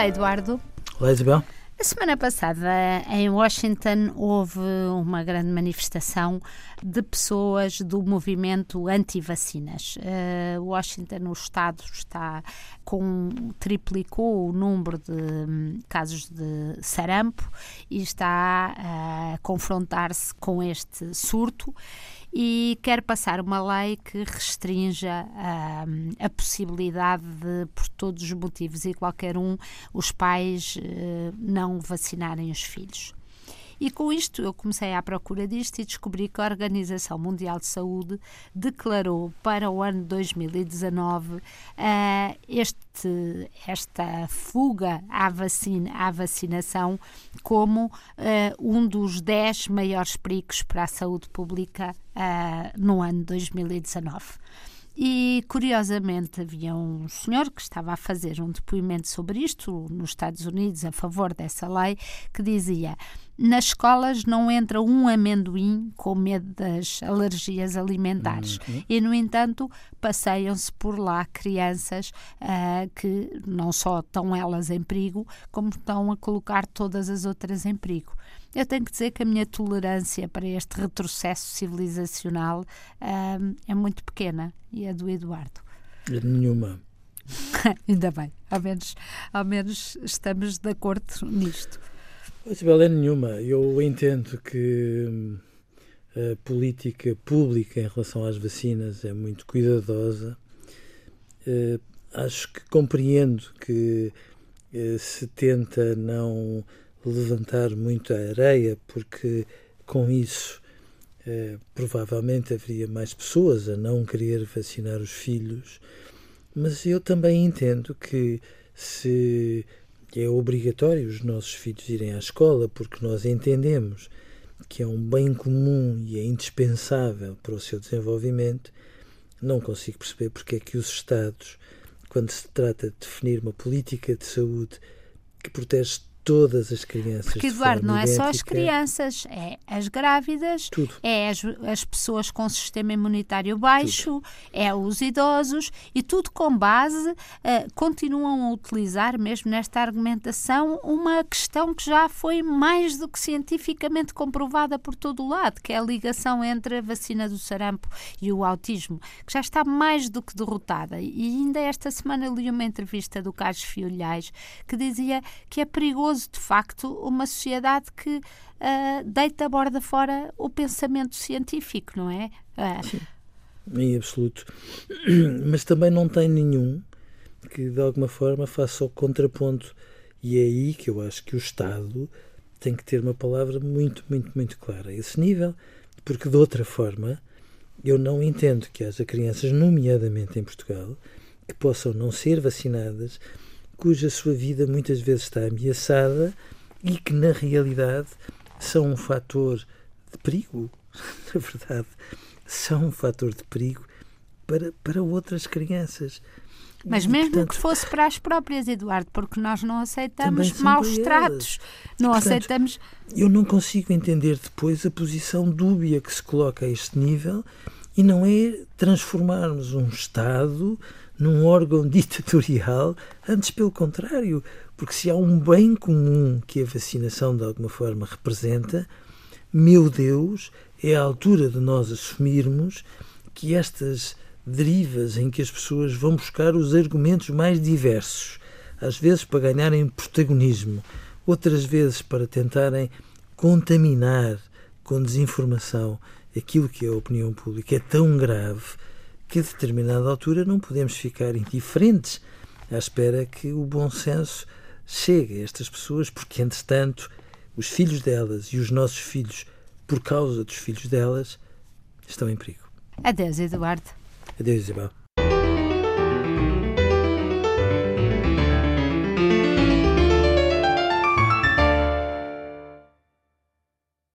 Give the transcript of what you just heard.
Olá, Eduardo. Olá, Isabel. A semana passada, em Washington, houve uma grande manifestação de pessoas do movimento anti-vacinas. Uh, Washington, o Estado, está com triplicou o número de um, casos de sarampo e está a confrontar-se com este surto e quer passar uma lei que restrinja a, hum, a possibilidade de, por todos os motivos e qualquer um, os pais uh, não vacinarem os filhos. E com isto eu comecei à procura disto e descobri que a Organização Mundial de Saúde declarou para o ano 2019 uh, eh, este, esta fuga à, vacina, à vacinação como uh, um dos 10 maiores perigos para a saúde pública uh, no ano 2019. E curiosamente havia um senhor que estava a fazer um depoimento sobre isto nos Estados Unidos a favor dessa lei que dizia nas escolas não entra um amendoim com medo das alergias alimentares. Uhum. E, no entanto, passeiam-se por lá crianças uh, que não só estão elas em perigo, como estão a colocar todas as outras em perigo. Eu tenho que dizer que a minha tolerância para este retrocesso civilizacional uh, é muito pequena e a do Eduardo. Nenhuma. Ainda bem, ao menos, ao menos estamos de acordo nisto. Isabel, é nenhuma. Eu entendo que hum, a política pública em relação às vacinas é muito cuidadosa. Uh, acho que compreendo que uh, se tenta não levantar muito a areia, porque com isso uh, provavelmente haveria mais pessoas a não querer vacinar os filhos. Mas eu também entendo que se é obrigatório os nossos filhos irem à escola porque nós entendemos que é um bem comum e é indispensável para o seu desenvolvimento, não consigo perceber porque é que os Estados, quando se trata de definir uma política de saúde que protege todas as crianças. Porque, Eduardo, não é só as crianças, é as grávidas, tudo. é as, as pessoas com sistema imunitário baixo, tudo. é os idosos e tudo com base, uh, continuam a utilizar, mesmo nesta argumentação, uma questão que já foi mais do que cientificamente comprovada por todo o lado, que é a ligação entre a vacina do sarampo e o autismo, que já está mais do que derrotada. E ainda esta semana li uma entrevista do Carlos Fiolhais que dizia que é perigoso de facto, uma sociedade que uh, deita a borda fora o pensamento científico, não é? Uh, Sim, em absoluto. Mas também não tem nenhum que, de alguma forma, faça o contraponto. E é aí que eu acho que o Estado tem que ter uma palavra muito, muito, muito clara a esse nível, porque de outra forma eu não entendo que haja crianças, nomeadamente em Portugal, que possam não ser vacinadas cuja sua vida muitas vezes está ameaçada e que, na realidade, são um fator de perigo. Na verdade, são um fator de perigo para, para outras crianças. Mas mesmo portanto, que fosse para as próprias, Eduardo, porque nós não aceitamos maus tratos. Não portanto, aceitamos. Eu não consigo entender depois a posição dúbia que se coloca a este nível e não é transformarmos um Estado num órgão ditatorial, antes pelo contrário, porque se há um bem comum que a vacinação de alguma forma representa, meu Deus, é a altura de nós assumirmos que estas derivas em que as pessoas vão buscar os argumentos mais diversos, às vezes para ganharem protagonismo, outras vezes para tentarem contaminar com desinformação aquilo que é a opinião pública, é tão grave que a determinada altura não podemos ficar indiferentes à espera que o bom senso chegue a estas pessoas, porque, entretanto, os filhos delas e os nossos filhos, por causa dos filhos delas, estão em perigo. Adeus, Eduardo. Adeus, Isabel.